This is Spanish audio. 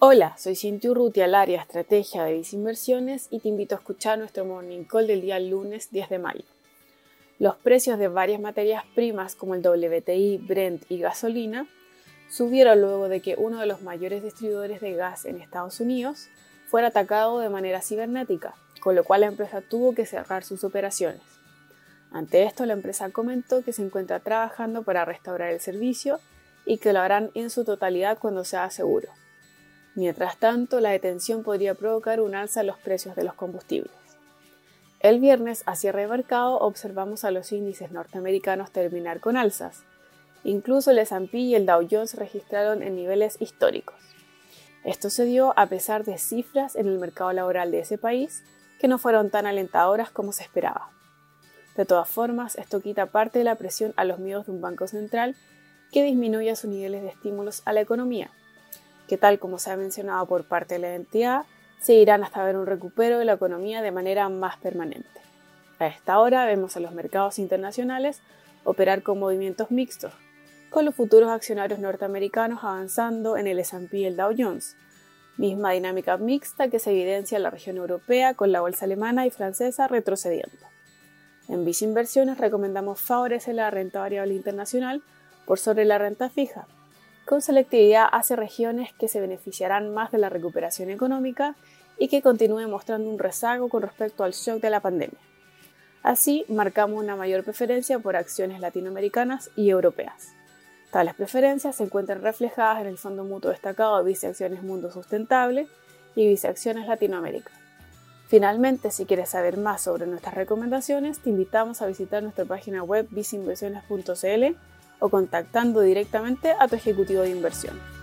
Hola, soy Cintia Urrutia, al área Estrategia de Inversiones y te invito a escuchar nuestro Morning Call del día lunes 10 de mayo. Los precios de varias materias primas como el WTI, Brent y gasolina subieron luego de que uno de los mayores distribuidores de gas en Estados Unidos fuera atacado de manera cibernética, con lo cual la empresa tuvo que cerrar sus operaciones. Ante esto, la empresa comentó que se encuentra trabajando para restaurar el servicio y que lo harán en su totalidad cuando sea seguro. Mientras tanto, la detención podría provocar un alza en los precios de los combustibles. El viernes, a cierre de mercado, observamos a los índices norteamericanos terminar con alzas. Incluso el S&P y el Dow Jones registraron en niveles históricos. Esto se dio a pesar de cifras en el mercado laboral de ese país que no fueron tan alentadoras como se esperaba. De todas formas, esto quita parte de la presión a los miedos de un banco central que disminuya sus niveles de estímulos a la economía, que tal como se ha mencionado por parte de la entidad, seguirán hasta ver un recupero de la economía de manera más permanente. A esta hora vemos a los mercados internacionales operar con movimientos mixtos, con los futuros accionarios norteamericanos avanzando en el S&P y el Dow Jones, misma dinámica mixta que se evidencia en la región europea con la bolsa alemana y francesa retrocediendo. En Visa Inversiones recomendamos favorecer la renta variable internacional por sobre la renta fija, con selectividad hacia regiones que se beneficiarán más de la recuperación económica y que continúen mostrando un rezago con respecto al shock de la pandemia. Así, marcamos una mayor preferencia por acciones latinoamericanas y europeas. Tales preferencias se encuentran reflejadas en el Fondo Mutuo Destacado de Acciones Mundo Sustentable y Acciones Latinoamérica. Finalmente, si quieres saber más sobre nuestras recomendaciones, te invitamos a visitar nuestra página web viceinversiones.cl o contactando directamente a tu ejecutivo de inversión.